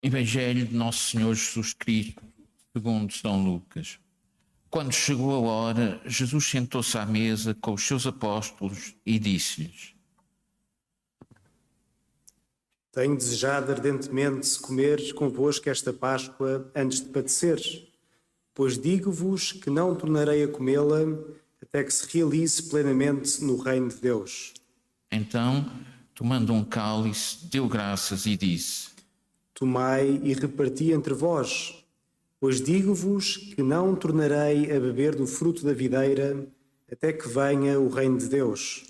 Evangelho de Nosso Senhor Jesus Cristo, segundo São Lucas. Quando chegou a hora, Jesus sentou-se à mesa com os seus apóstolos e disse-lhes: Tenho desejado ardentemente comer convosco esta Páscoa antes de padecer, pois digo-vos que não tornarei a comê-la até que se realize plenamente no reino de Deus. Então, tomando um cálice, deu graças e disse: Tomai e reparti entre vós, pois digo-vos que não tornarei a beber do fruto da videira até que venha o reino de Deus.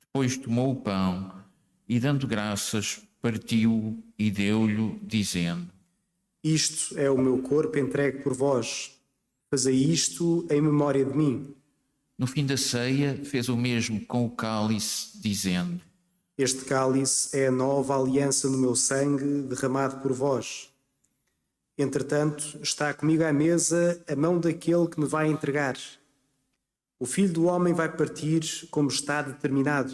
Depois tomou o pão e, dando graças, partiu e deu-lhe, dizendo: Isto é o meu corpo entregue por vós. Fazei isto em memória de mim. No fim da ceia, fez o mesmo com o cálice, dizendo: Este cálice é a nova aliança no meu sangue derramado por vós. Entretanto, está comigo à mesa a mão daquele que me vai entregar. O filho do homem vai partir como está determinado,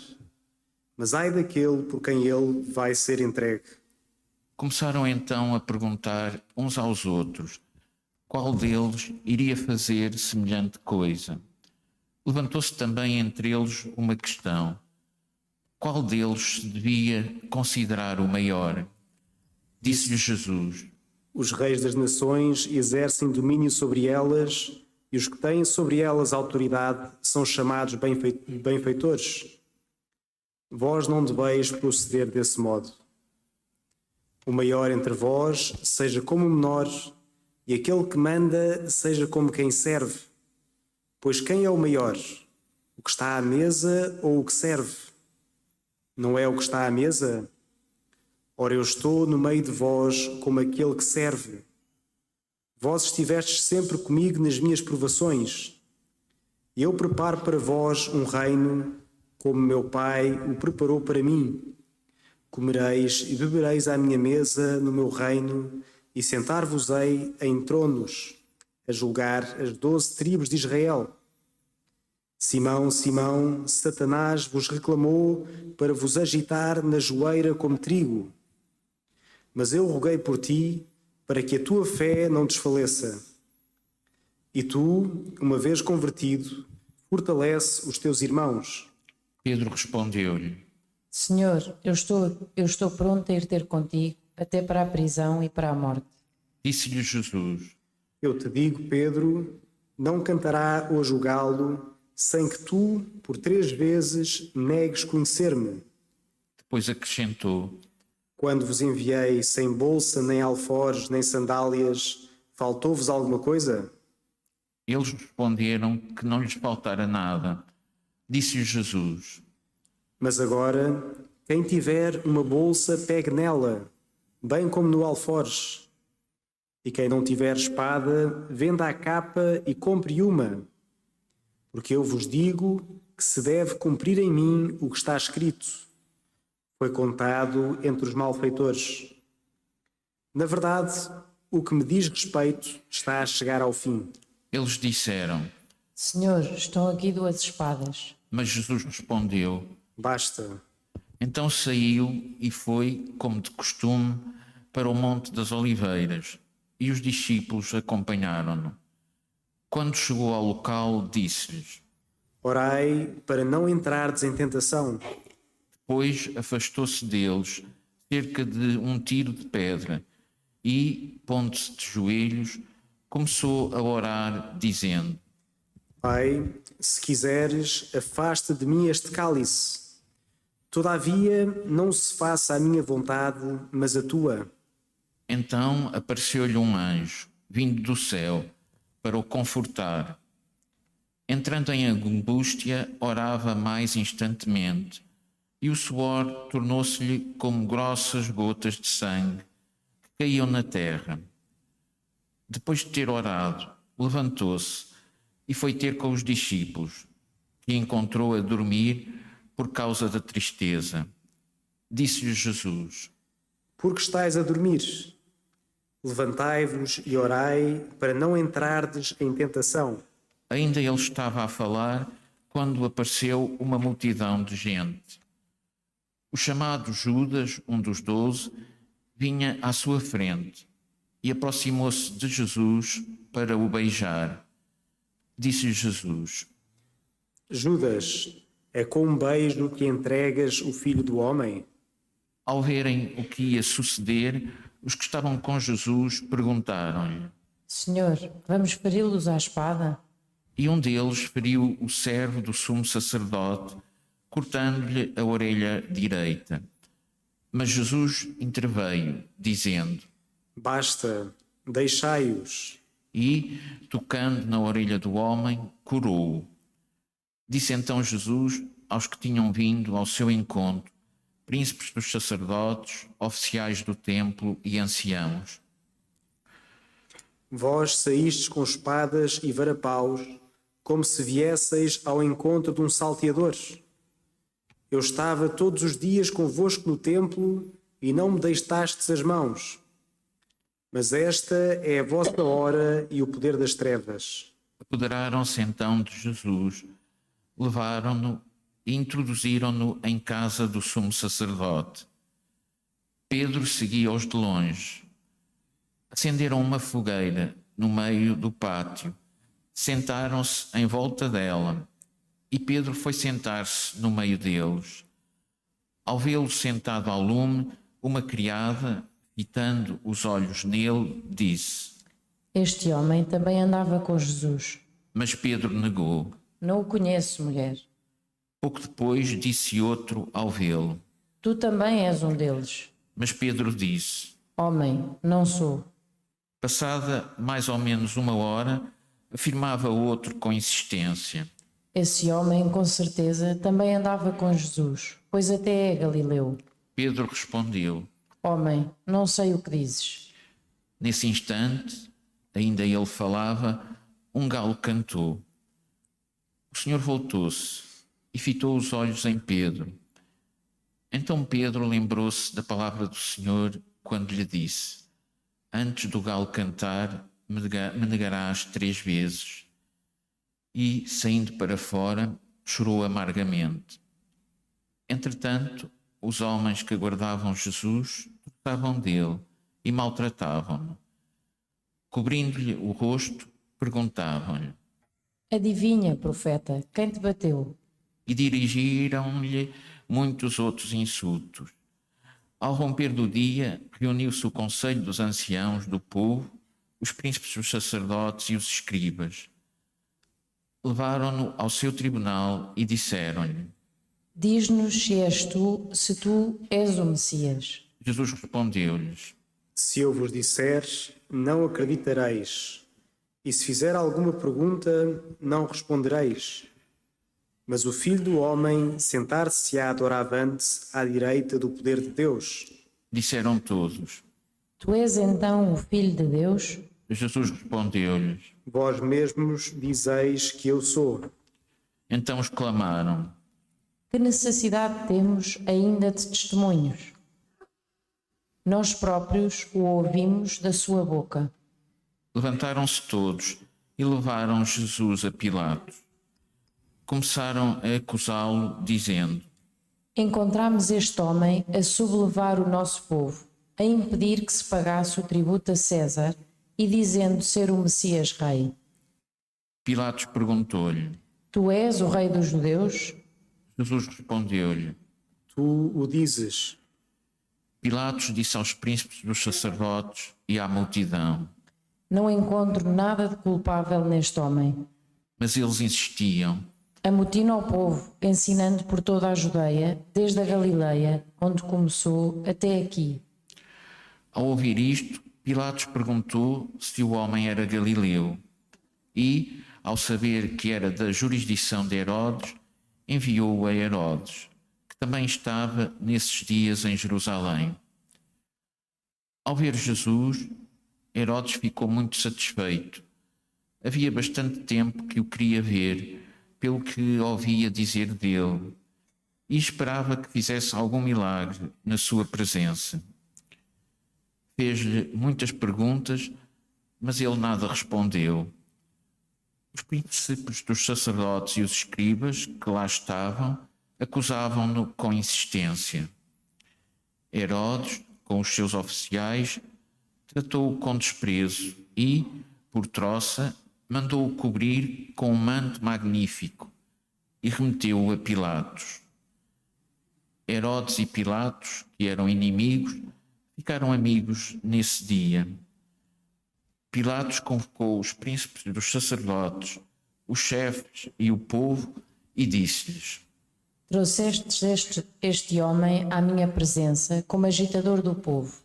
mas ai daquele por quem ele vai ser entregue. Começaram então a perguntar uns aos outros qual deles iria fazer semelhante coisa. Levantou-se também entre eles uma questão: qual deles devia considerar o maior? Disse-lhe Jesus: Os reis das nações exercem domínio sobre elas, e os que têm sobre elas autoridade são chamados benfei- benfeitores. Vós não deveis proceder desse modo. O maior entre vós seja como o menor, e aquele que manda seja como quem serve. Pois quem é o maior? O que está à mesa ou o que serve? Não é o que está à mesa? Ora, eu estou no meio de vós como aquele que serve. Vós estivestes sempre comigo nas minhas provações. Eu preparo para vós um reino, como meu Pai o preparou para mim. Comereis e bebereis à minha mesa no meu reino, e sentar-vos-ei em tronos, a julgar as doze tribos de Israel. Simão, Simão, Satanás vos reclamou para vos agitar na joeira como trigo. Mas eu roguei por ti, para que a tua fé não desfaleça. E tu, uma vez convertido, fortalece os teus irmãos. Pedro respondeu-lhe: Senhor, eu estou, eu estou pronto a ir ter contigo, até para a prisão e para a morte. Disse-lhe Jesus: Eu te digo, Pedro, não cantará hoje o galo, sem que tu, por três vezes, negues conhecer-me. Depois acrescentou: Quando vos enviei sem bolsa, nem alforjes, nem sandálias, faltou-vos alguma coisa? Eles responderam que não lhes faltara nada. Disse-lhe Jesus: Mas agora, quem tiver uma bolsa, pegue nela, bem como no alforje. E quem não tiver espada, venda a capa e compre uma. Porque eu vos digo que se deve cumprir em mim o que está escrito. Foi contado entre os malfeitores. Na verdade, o que me diz respeito está a chegar ao fim. Eles disseram: Senhor, estão aqui duas espadas. Mas Jesus respondeu: Basta. Então saiu e foi, como de costume, para o Monte das Oliveiras, e os discípulos acompanharam-no. Quando chegou ao local, disse-lhes: Orai para não entrardes em tentação. Depois afastou-se deles cerca de um tiro de pedra e, pondo-se de joelhos, começou a orar, dizendo: Pai, se quiseres, afasta de mim este cálice. Todavia, não se faça a minha vontade, mas a tua. Então apareceu-lhe um anjo, vindo do céu, para o confortar. Entrando em angústia, orava mais instantemente, e o suor tornou-se-lhe como grossas gotas de sangue que caíam na terra. Depois de ter orado, levantou-se e foi ter com os discípulos, que encontrou a dormir por causa da tristeza. Disse-lhe Jesus: Porque estais a dormir? Levantai-vos e orai para não entrardes em tentação. Ainda ele estava a falar quando apareceu uma multidão de gente. O chamado Judas, um dos doze, vinha à sua frente e aproximou-se de Jesus para o beijar. Disse Jesus: Judas, é com um beijo que entregas o filho do homem? Ao verem o que ia suceder, os que estavam com Jesus perguntaram-lhe: Senhor, vamos feri-los à espada? E um deles feriu o servo do sumo sacerdote, cortando-lhe a orelha direita. Mas Jesus interveio, dizendo: Basta, deixai-os. E, tocando na orelha do homem, curou-o. Disse então Jesus aos que tinham vindo ao seu encontro, príncipes dos sacerdotes, oficiais do templo e anciãos: Vós saístes com espadas e varapaus, como se viesseis ao encontro de um salteador. Eu estava todos os dias convosco no templo e não me deixastes as mãos. Mas esta é a vossa hora e o poder das trevas. Apoderaram-se então de Jesus, levaram-no e introduziram-no em casa do sumo sacerdote. Pedro seguia-os de longe. Acenderam uma fogueira no meio do pátio, sentaram-se em volta dela e Pedro foi sentar-se no meio deles. Ao vê-lo sentado ao lume, uma criada, fitando os olhos nele, disse: Este homem também andava com Jesus. Mas Pedro negou. Não o conheço, mulher. Pouco depois disse outro ao vê-lo. Tu também és um deles. Mas Pedro disse: Homem, não sou. Passada mais ou menos uma hora, afirmava outro com insistência: Esse homem, com certeza, também andava com Jesus, pois até é Galileu. Pedro respondeu: Homem, não sei o que dizes. Nesse instante, ainda ele falava, um galo cantou. O Senhor voltou-se e fitou os olhos em Pedro. Então Pedro lembrou-se da palavra do Senhor quando lhe disse: Antes do galo cantar, me negarás três vezes. E, saindo para fora, chorou amargamente. Entretanto, os homens que guardavam Jesus tratavam dele e maltratavam-no. Cobrindo-lhe o rosto, perguntavam-lhe: Adivinha, profeta, quem te bateu? E dirigiram-lhe muitos outros insultos. Ao romper do dia, reuniu-se o conselho dos anciãos do povo, os príncipes dos sacerdotes e os escribas. Levaram-no ao seu tribunal e disseram-lhe: Diz-nos se és tu, se tu és o Messias. Jesus respondeu-lhes: Se eu vos disser, não acreditareis. E se fizer alguma pergunta, não respondereis. Mas o Filho do Homem sentar-se-á doravante à direita do poder de Deus. Disseram todos. Tu és então o Filho de Deus? Jesus respondeu-lhes: Vós mesmos dizeis que eu sou. Então exclamaram: Que necessidade temos ainda de testemunhos? Nós próprios o ouvimos da sua boca. Levantaram-se todos e levaram Jesus a Pilatos. Começaram a acusá-lo, dizendo: Encontramos este homem a sublevar o nosso povo, a impedir que se pagasse o tributo a César e dizendo ser o Messias Rei. Pilatos perguntou-lhe: Tu és o Rei dos Judeus? Jesus respondeu-lhe: Tu o dizes. Pilatos disse aos príncipes dos sacerdotes e à multidão: Não encontro nada de culpável neste homem. Mas eles insistiam: Amotina o povo, ensinando por toda a Judeia, desde a Galileia, onde começou, até aqui. Ao ouvir isto, Pilatos perguntou se o homem era galileu e, ao saber que era da jurisdição de Herodes, enviou-o a Herodes, que também estava nesses dias em Jerusalém. Ao ver Jesus, Herodes ficou muito satisfeito. Havia bastante tempo que o queria ver, pelo que ouvia dizer dele, e esperava que fizesse algum milagre na sua presença. Fez-lhe muitas perguntas, mas ele nada respondeu. Os príncipes dos sacerdotes e os escribas que lá estavam acusavam-no com insistência. Herodes com os seus oficiais, tratou-o com desprezo e, por troça, mandou-o cobrir com um manto magnífico e remeteu-o a Pilatos. Herodes e Pilatos, que eram inimigos, ficaram amigos nesse dia. Pilatos convocou os príncipes dos sacerdotes, os chefes e o povo e disse-lhes: Trouxestes este, este homem à minha presença como agitador do povo.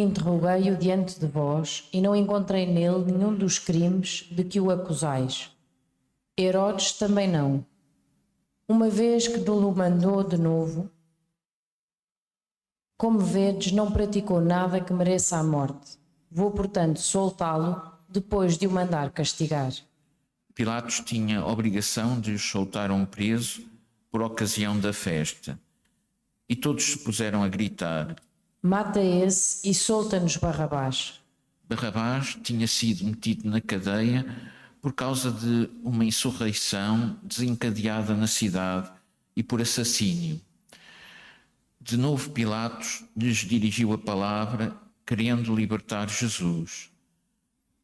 Interroguei-o diante de vós e não encontrei nele nenhum dos crimes de que o acusais. Herodes também não. Uma vez que o mandou de novo, como vedes, não praticou nada que mereça a morte. Vou, portanto, soltá-lo depois de o mandar castigar. Pilatos tinha obrigação de soltar um preso por ocasião da festa. E todos se puseram a gritar: Mata esse e solta-nos Barrabás. Barrabás tinha sido metido na cadeia por causa de uma insurreição desencadeada na cidade e por assassínio. De novo, Pilatos lhes dirigiu a palavra, querendo libertar Jesus.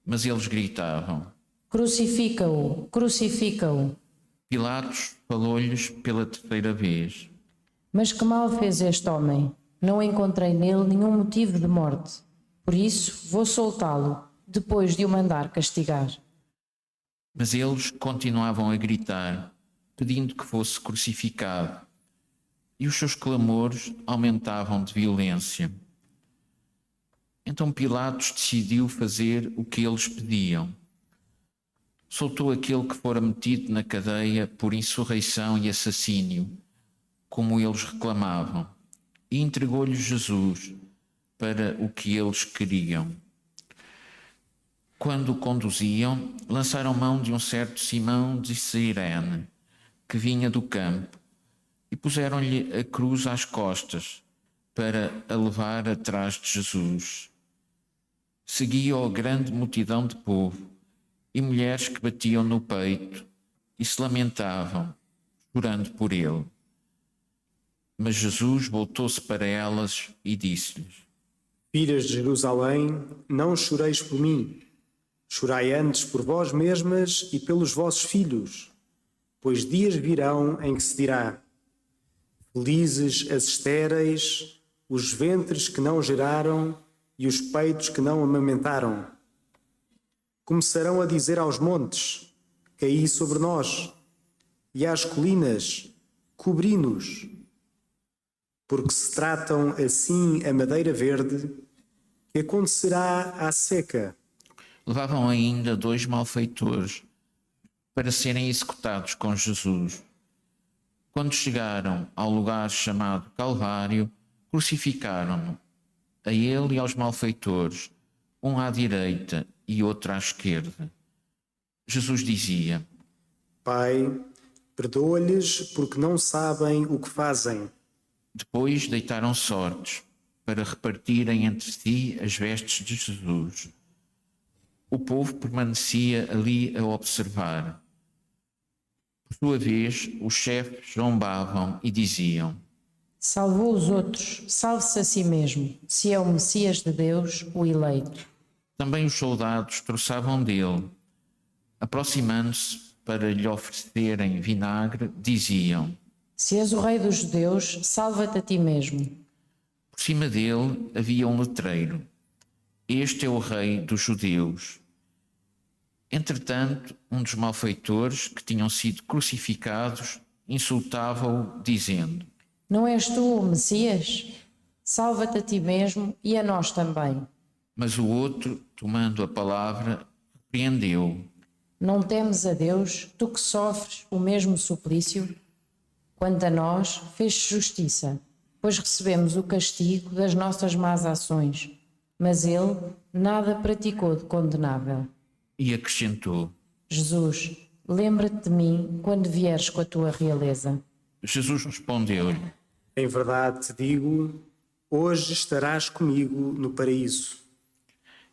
Mas eles gritavam: Crucifica-o, crucifica-o. Pilatos falou-lhes pela terceira vez. Mas que mal fez este homem? Não encontrei nele nenhum motivo de morte. Por isso, vou soltá-lo, depois de o mandar castigar. Mas eles continuavam a gritar, pedindo que fosse crucificado. E os seus clamores aumentavam de violência. Então Pilatos decidiu fazer o que eles pediam soltou aquele que fora metido na cadeia por insurreição e assassínio, como eles reclamavam, e entregou-lhes Jesus para o que eles queriam. Quando o conduziam, lançaram mão de um certo Simão de Sirene, que vinha do campo, e puseram-lhe a cruz às costas para a levar atrás de Jesus. Seguia-o grande multidão de povo e mulheres que batiam no peito e se lamentavam, chorando por ele. Mas Jesus voltou-se para elas e disse-lhes: Filhas de Jerusalém, não choreis por mim, chorai antes por vós mesmas e pelos vossos filhos, pois dias virão em que se dirá: Felizes as estéreis, os ventres que não geraram e os peitos que não amamentaram começarão a dizer aos montes: Caí sobre nós, e às colinas: Cobri-nos. Porque se tratam assim a madeira verde, que acontecerá à seca. Levavam ainda dois malfeitores para serem executados com Jesus. Quando chegaram ao lugar chamado Calvário, crucificaram-no, a ele e aos malfeitores, um à direita e outro à esquerda. Jesus dizia: Pai, perdoa-lhes porque não sabem o que fazem. Depois deitaram sortes para repartirem entre si as vestes de Jesus. O povo permanecia ali a observar. Por sua vez, os chefes zombavam e diziam: Salvou os outros, salve-se a si mesmo, se é o Messias de Deus, o eleito. Também os soldados troçavam dele. Aproximando-se para lhe oferecerem vinagre, diziam: Se és o rei dos judeus, salva-te a ti mesmo. Por cima dele havia um letreiro: Este é o rei dos judeus. Entretanto, um dos malfeitores que tinham sido crucificados insultava-o, dizendo: Não és tu o Messias? Salva-te a ti mesmo e a nós também. Mas o outro, tomando a palavra, repreendeu. Não temes a Deus, tu que sofres o mesmo suplício? Quanto a nós, fez justiça, pois recebemos o castigo das nossas más ações, mas ele nada praticou de condenável. E acrescentou: Jesus, lembra-te de mim quando vieres com a tua realeza. Jesus respondeu-lhe: Em verdade te digo, hoje estarás comigo no paraíso.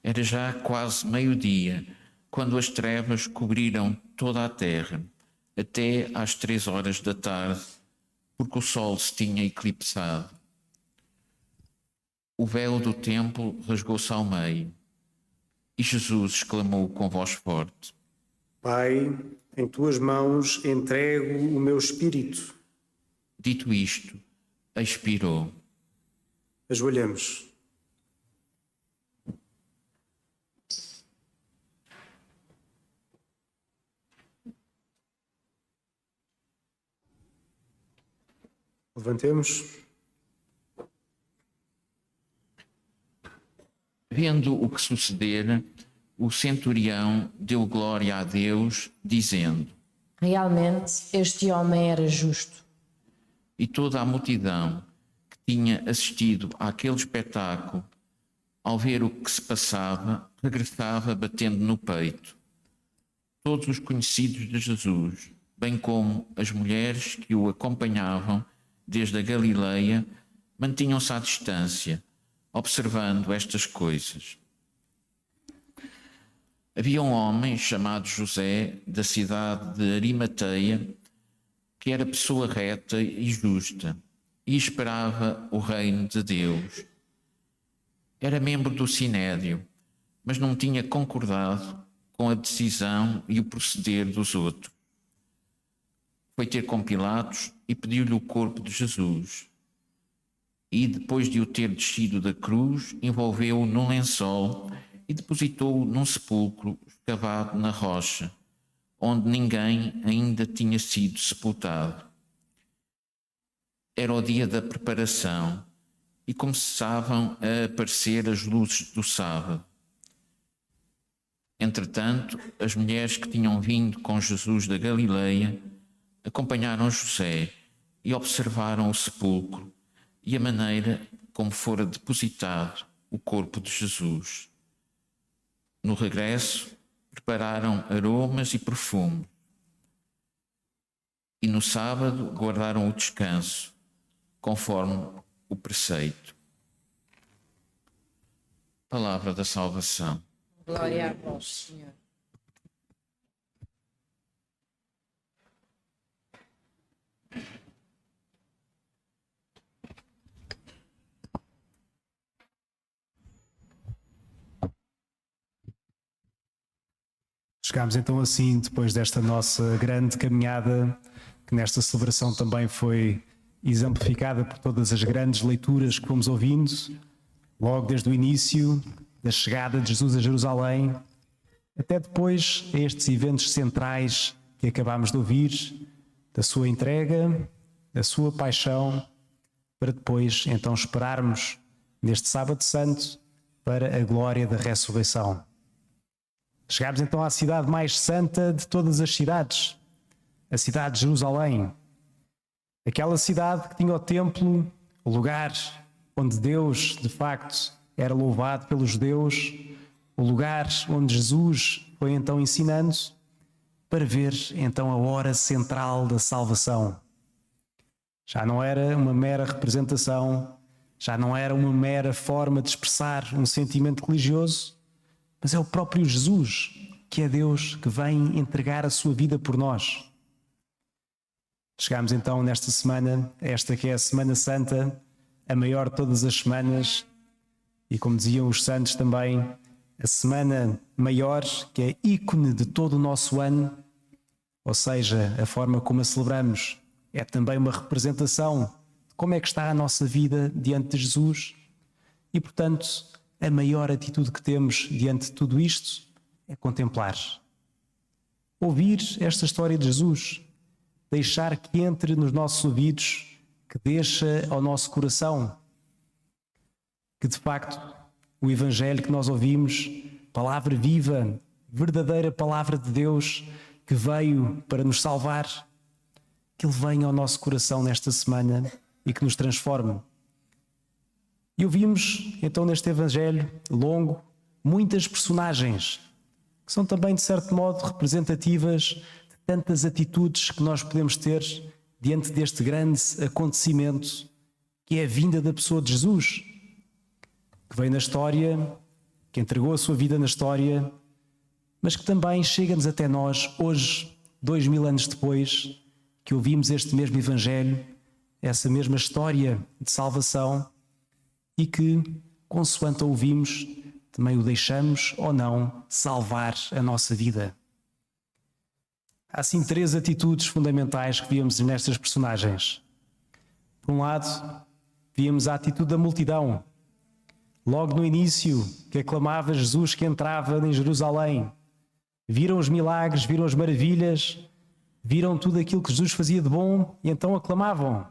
Era já quase meio-dia, quando as trevas cobriram toda a terra, até às três horas da tarde, porque o sol se tinha eclipsado. o véu do templo rasgou-se ao meio e Jesus exclamou com voz forte: Pai, em tuas mãos entrego o meu espírito. Dito isto, expirou. Ajoelhamos. Levantemos. Vendo o que sucedera, o centurião deu glória a Deus, dizendo: Realmente este homem era justo. E toda a multidão que tinha assistido àquele espetáculo, ao ver o que se passava, regressava batendo no peito. Todos os conhecidos de Jesus, bem como as mulheres que o acompanhavam desde a Galileia, mantinham-se à distância observando estas coisas. Havia um homem chamado José, da cidade de Arimateia, que era pessoa reta e justa e esperava o reino de Deus. Era membro do Sinédrio, mas não tinha concordado com a decisão e o proceder dos outros. Foi ter com Pilatos e pediu-lhe o corpo de Jesus e, depois de o ter descido da cruz, envolveu-o num lençol e depositou-o num sepulcro escavado na rocha, onde ninguém ainda tinha sido sepultado. Era o dia da preparação e começavam a aparecer as luzes do sábado. Entretanto, as mulheres que tinham vindo com Jesus da Galileia acompanharam José e observaram o sepulcro e a maneira como fora depositado o corpo de Jesus. No regresso, prepararam aromas e perfume. E no sábado guardaram o descanso, conforme o preceito. Palavra da salvação. Glória a vós, Senhor. Chegámos então assim, depois desta nossa grande caminhada, que nesta celebração também foi exemplificada por todas as grandes leituras que fomos ouvindo, logo desde o início da chegada de Jesus a Jerusalém, até depois a estes eventos centrais que acabámos de ouvir, da sua entrega, da sua paixão, para depois então esperarmos neste Sábado Santo para a glória da ressurreição. Chegámos então à cidade mais santa de todas as cidades, a cidade de Jerusalém. Aquela cidade que tinha o templo, o lugar onde Deus, de facto, era louvado pelos judeus, o lugar onde Jesus foi então ensinando, para ver então a hora central da salvação. Já não era uma mera representação, já não era uma mera forma de expressar um sentimento religioso, mas é o próprio Jesus, que é Deus, que vem entregar a sua vida por nós. Chegamos então nesta semana, esta que é a Semana Santa, a maior de todas as semanas, e como diziam os santos também, a semana maior, que é ícone de todo o nosso ano, ou seja, a forma como a celebramos é também uma representação de como é que está a nossa vida diante de Jesus, e portanto a maior atitude que temos diante de tudo isto é contemplar. Ouvir esta história de Jesus, deixar que entre nos nossos ouvidos, que deixa ao nosso coração, que de facto o Evangelho que nós ouvimos, palavra viva, verdadeira palavra de Deus que veio para nos salvar, que Ele venha ao nosso coração nesta semana e que nos transforme e ouvimos então neste Evangelho longo muitas personagens que são também, de certo modo, representativas de tantas atitudes que nós podemos ter diante deste grande acontecimento que é a vinda da pessoa de Jesus, que veio na história, que entregou a sua vida na história, mas que também chega-nos até nós hoje, dois mil anos depois, que ouvimos este mesmo Evangelho, essa mesma história de salvação e que, consoante ouvimos, também o deixamos ou não salvar a nossa vida. Há assim três atitudes fundamentais que víamos nestas personagens. Por um lado, víamos a atitude da multidão. Logo no início, que aclamava Jesus que entrava em Jerusalém. Viram os milagres, viram as maravilhas, viram tudo aquilo que Jesus fazia de bom e então aclamavam.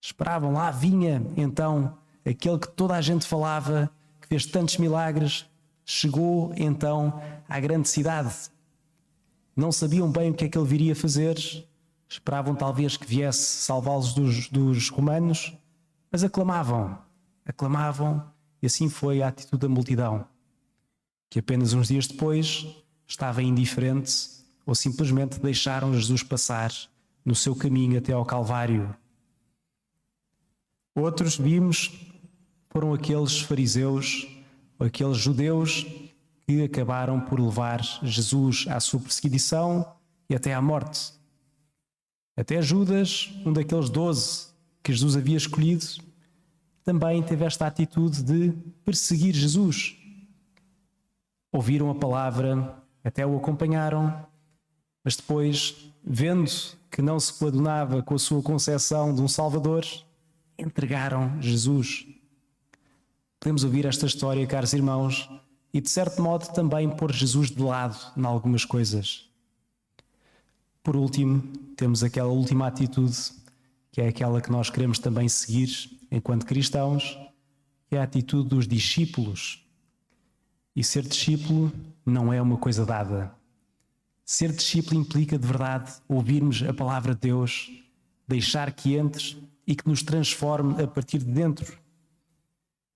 Esperavam, lá vinha então aquele que toda a gente falava, que fez tantos milagres, chegou então à grande cidade. Não sabiam bem o que é que ele viria fazer, esperavam talvez que viesse salvá-los dos, dos romanos, mas aclamavam, aclamavam, e assim foi a atitude da multidão, que apenas uns dias depois estava indiferente ou simplesmente deixaram Jesus passar no seu caminho até ao Calvário. Outros vimos foram aqueles fariseus, aqueles judeus que acabaram por levar Jesus à sua perseguição e até à morte. Até Judas, um daqueles doze que Jesus havia escolhido, também teve esta atitude de perseguir Jesus. Ouviram a palavra, até o acompanharam, mas depois, vendo que não se coadunava com a sua concepção de um Salvador, entregaram Jesus. Podemos ouvir esta história, caros irmãos, e de certo modo também pôr Jesus de lado em algumas coisas. Por último, temos aquela última atitude, que é aquela que nós queremos também seguir enquanto cristãos, que é a atitude dos discípulos. E ser discípulo não é uma coisa dada. Ser discípulo implica de verdade ouvirmos a palavra de Deus, deixar que entre e que nos transforme a partir de dentro.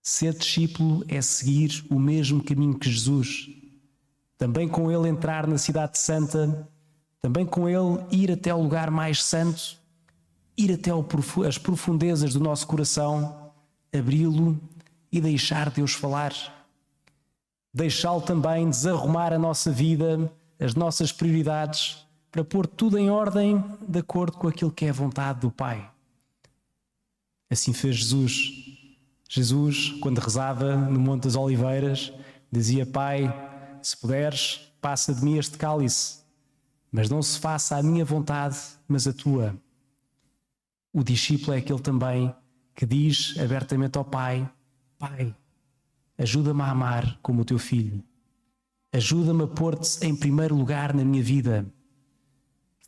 Ser discípulo é seguir o mesmo caminho que Jesus. Também com ele entrar na Cidade Santa, também com ele ir até o lugar mais santo, ir até as profundezas do nosso coração, abri-lo e deixar Deus falar. Deixá-lo também desarrumar a nossa vida, as nossas prioridades, para pôr tudo em ordem de acordo com aquilo que é a vontade do Pai. Assim fez Jesus. Jesus, quando rezava no Monte das Oliveiras, dizia: Pai, se puderes, passa de mim este cálice, mas não se faça a minha vontade, mas a tua. O discípulo é aquele também que diz abertamente ao Pai: Pai, ajuda-me a amar como o teu filho. Ajuda-me a pôr-te em primeiro lugar na minha vida.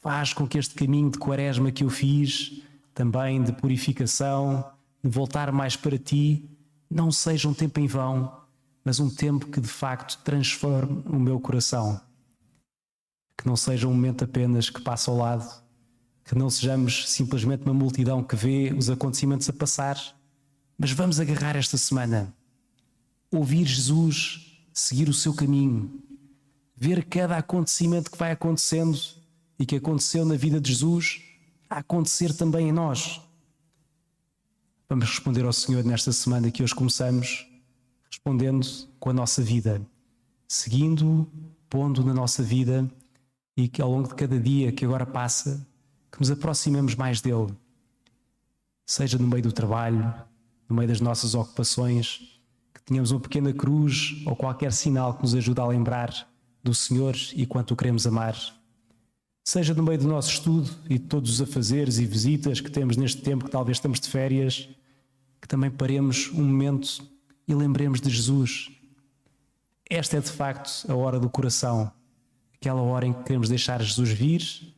Faz com que este caminho de quaresma que eu fiz também de purificação, de voltar mais para ti, não seja um tempo em vão, mas um tempo que de facto transforme o meu coração. Que não seja um momento apenas que passa ao lado, que não sejamos simplesmente uma multidão que vê os acontecimentos a passar, mas vamos agarrar esta semana, ouvir Jesus, seguir o seu caminho, ver cada acontecimento que vai acontecendo e que aconteceu na vida de Jesus a acontecer também em nós. Vamos responder ao Senhor nesta semana que hoje começamos, respondendo com a nossa vida, seguindo, pondo na nossa vida e que ao longo de cada dia que agora passa, que nos aproximemos mais dele, seja no meio do trabalho, no meio das nossas ocupações, que tenhamos uma pequena cruz ou qualquer sinal que nos ajude a lembrar do Senhor e quanto o queremos amar seja no meio do nosso estudo e de todos os afazeres e visitas que temos neste tempo que talvez estamos de férias, que também paremos um momento e lembremos de Jesus. Esta é de facto a hora do coração, aquela hora em que queremos deixar Jesus vir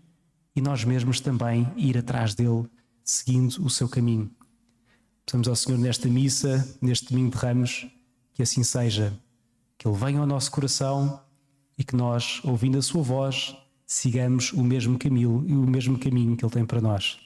e nós mesmos também ir atrás dele, seguindo o seu caminho. Peçamos ao Senhor nesta missa, neste domingo de Ramos, que assim seja, que Ele venha ao nosso coração e que nós, ouvindo a Sua voz, sigamos o mesmo caminho e o mesmo caminho que Ele tem para nós.